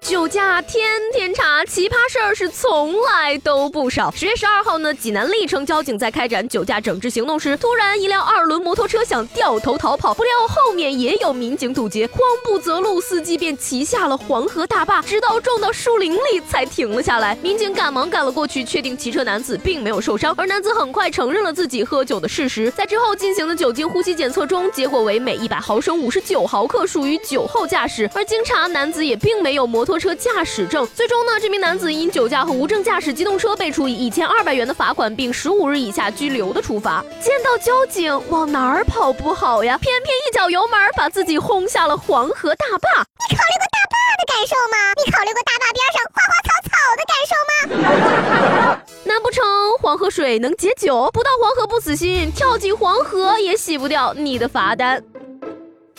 酒驾天天查，奇葩事儿是从来都不少。十月十二号呢，济南历城交警在开展酒驾整治行动时，突然一辆二轮摩托车想掉头逃跑，不料后面也有民警堵截，慌不择路，司机便骑下了黄河大坝，直到撞到树林里才停了下来。民警赶忙赶了过去，确定骑车男子并没有受伤，而男子很快承认了自己喝酒的事实。在之后进行的酒精呼吸检测中，结果为每一百毫升五十九毫克，属于酒后驾驶。而经查，男子也并没有摩托。车驾驶证，最终呢，这名男子因酒驾和无证驾驶机动车被处以一千二百元的罚款，并十五日以下拘留的处罚。见到交警往哪儿跑不好呀？偏偏一脚油门把自己轰下了黄河大坝。你考虑过大坝的感受吗？你考虑过大坝边上花花草草的感受吗？难不成黄河水能解酒？不到黄河不死心，跳进黄河也洗不掉你的罚单。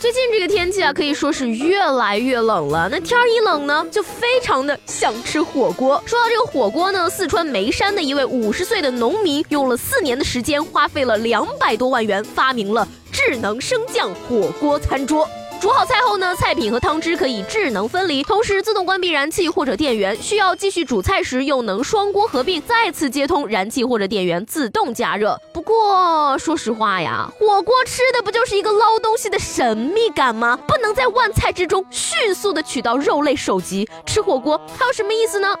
最近这个天气啊，可以说是越来越冷了。那天儿一冷呢，就非常的想吃火锅。说到这个火锅呢，四川眉山的一位五十岁的农民，用了四年的时间，花费了两百多万元，发明了智能升降火锅餐桌。煮好菜后呢，菜品和汤汁可以智能分离，同时自动关闭燃气或者电源。需要继续煮菜时，又能双锅合并，再次接通燃气或者电源，自动加热。不过说实话呀，火锅吃的不就是一个捞东西的神秘感吗？不能在万菜之中迅速的取到肉类首级，吃火锅还有什么意思呢？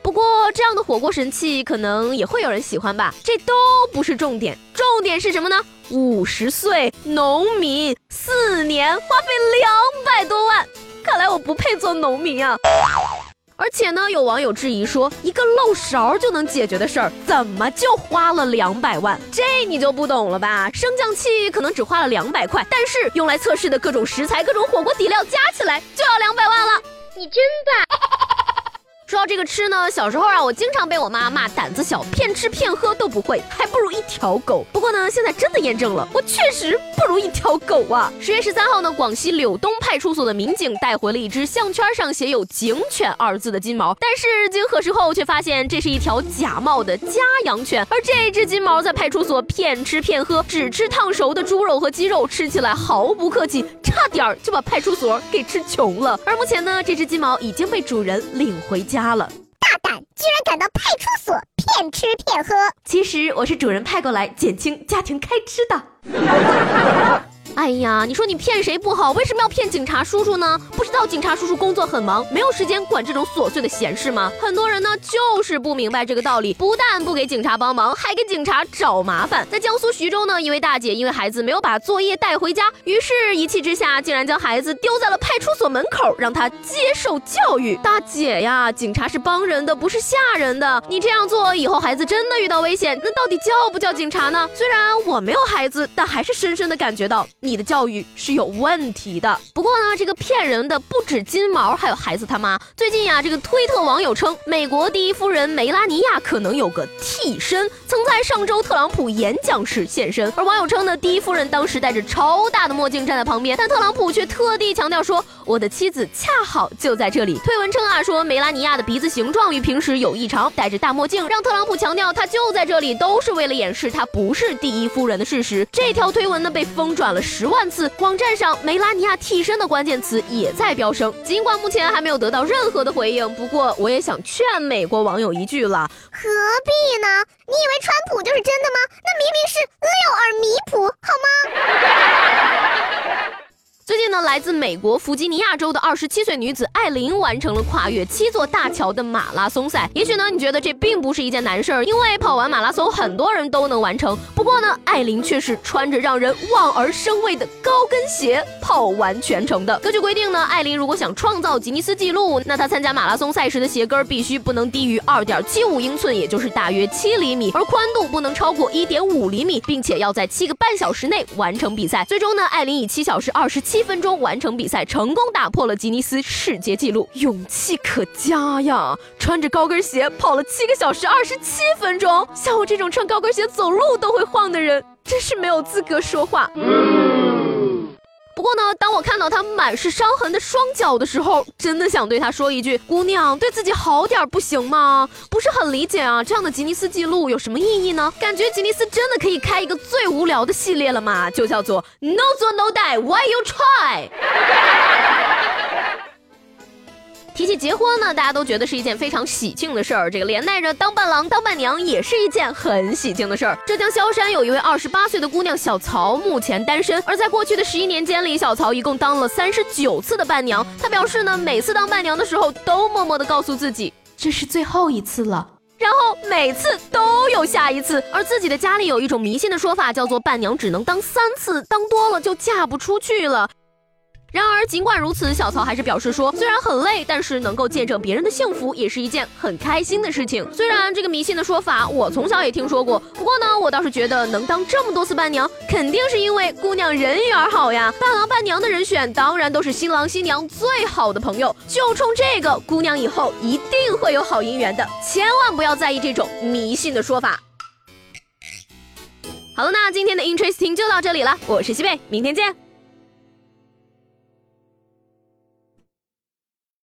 不过这样的火锅神器，可能也会有人喜欢吧。这都不是重点，重点是什么呢？五十岁农民，四年花费两百多万，看来我不配做农民啊！而且呢，有网友质疑说，一个漏勺就能解决的事儿，怎么就花了两百万？这你就不懂了吧？升降器可能只花了两百块，但是用来测试的各种食材、各种火锅底料加起来就要两百万了。你真棒！说到这个吃呢，小时候啊，我经常被我妈骂胆子小，骗吃骗喝都不会，还不如一条狗。不过呢，现在真的验证了，我确实不如一条狗啊。十月十三号呢，广西柳东派出所的民警带回了一只项圈上写有“警犬”二字的金毛，但是经核实后却发现这是一条假冒的家养犬。而这只金毛在派出所骗吃骗喝，只吃烫熟的猪肉和鸡肉，吃起来毫不客气，差点就把派出所给吃穷了。而目前呢，这只金毛已经被主人领回家。家了，大胆，居然敢到派出所骗吃骗喝！其实我是主人派过来减轻家庭开支的。哎呀，你说你骗谁不好，为什么要骗警察叔叔呢？不知道警察叔叔工作很忙，没有时间管这种琐碎的闲事吗？很多人呢就是不明白这个道理，不但不给警察帮忙，还给警察找麻烦。在江苏徐州呢，一位大姐因为孩子没有把作业带回家，于是一气之下竟然将孩子丢在了派出所门口，让他接受教育。大姐呀，警察是帮人的，不是吓人的。你这样做，以后孩子真的遇到危险，那到底叫不叫警察呢？虽然我没有孩子，但还是深深的感觉到。你的教育是有问题的。不过呢，这个骗人的不止金毛，还有孩子他妈。最近呀，这个推特网友称，美国第一夫人梅拉尼亚可能有个替身，曾在上周特朗普演讲时现身。而网友称呢，第一夫人当时戴着超大的墨镜站在旁边，但特朗普却特地强调说，我的妻子恰好就在这里。推文称啊，说梅拉尼亚的鼻子形状与平时有异常，戴着大墨镜，让特朗普强调他就在这里，都是为了掩饰他不是第一夫人的事实。这条推文呢，被疯转了十。万次，网站上梅拉尼亚替身的关键词也在飙升。尽管目前还没有得到任何的回应，不过我也想劝美国网友一句了：何必呢？你以为川普就是真的吗？那明明是六耳弥普，好吗？最近呢，来自美国弗吉尼亚州的二十七岁女子艾琳完成了跨越七座大桥的马拉松赛。也许呢，你觉得这并不是一件难事儿，因为跑完马拉松很多人都能完成。不过呢，艾琳却是穿着让人望而生畏的高跟鞋跑完全程的。根据规定呢，艾琳如果想创造吉尼斯纪录，那她参加马拉松赛时的鞋跟必须不能低于二点七五英寸，也就是大约七厘米，而宽度不能超过一点五厘米，并且要在七个半小时内完成比赛。最终呢，艾琳以七小时二十七。一分钟完成比赛，成功打破了吉尼斯世界纪录，勇气可嘉呀！穿着高跟鞋跑了七个小时二十七分钟，像我这种穿高跟鞋走路都会晃的人，真是没有资格说话。不过呢，当我看到他满是伤痕的双脚的时候，真的想对他说一句：“姑娘，对自己好点不行吗？不是很理解啊，这样的吉尼斯记录有什么意义呢？感觉吉尼斯真的可以开一个最无聊的系列了嘛，就叫做 No 做 No die，Why you try？” 提起结婚呢，大家都觉得是一件非常喜庆的事儿，这个连带着当伴郎当伴娘也是一件很喜庆的事儿。浙江萧山有一位二十八岁的姑娘小曹，目前单身。而在过去的十一年间里，小曹一共当了三十九次的伴娘。她表示呢，每次当伴娘的时候都默默的告诉自己，这是最后一次了，然后每次都有下一次。而自己的家里有一种迷信的说法，叫做伴娘只能当三次，当多了就嫁不出去了。然而，尽管如此，小曹还是表示说，虽然很累，但是能够见证别人的幸福，也是一件很开心的事情。虽然这个迷信的说法我从小也听说过，不过呢，我倒是觉得能当这么多次伴娘，肯定是因为姑娘人缘好呀。伴郎伴娘的人选当然都是新郎新娘最好的朋友，就冲这个，姑娘以后一定会有好姻缘的。千万不要在意这种迷信的说法。好了，那今天的 Interesting 就到这里了，我是西贝，明天见。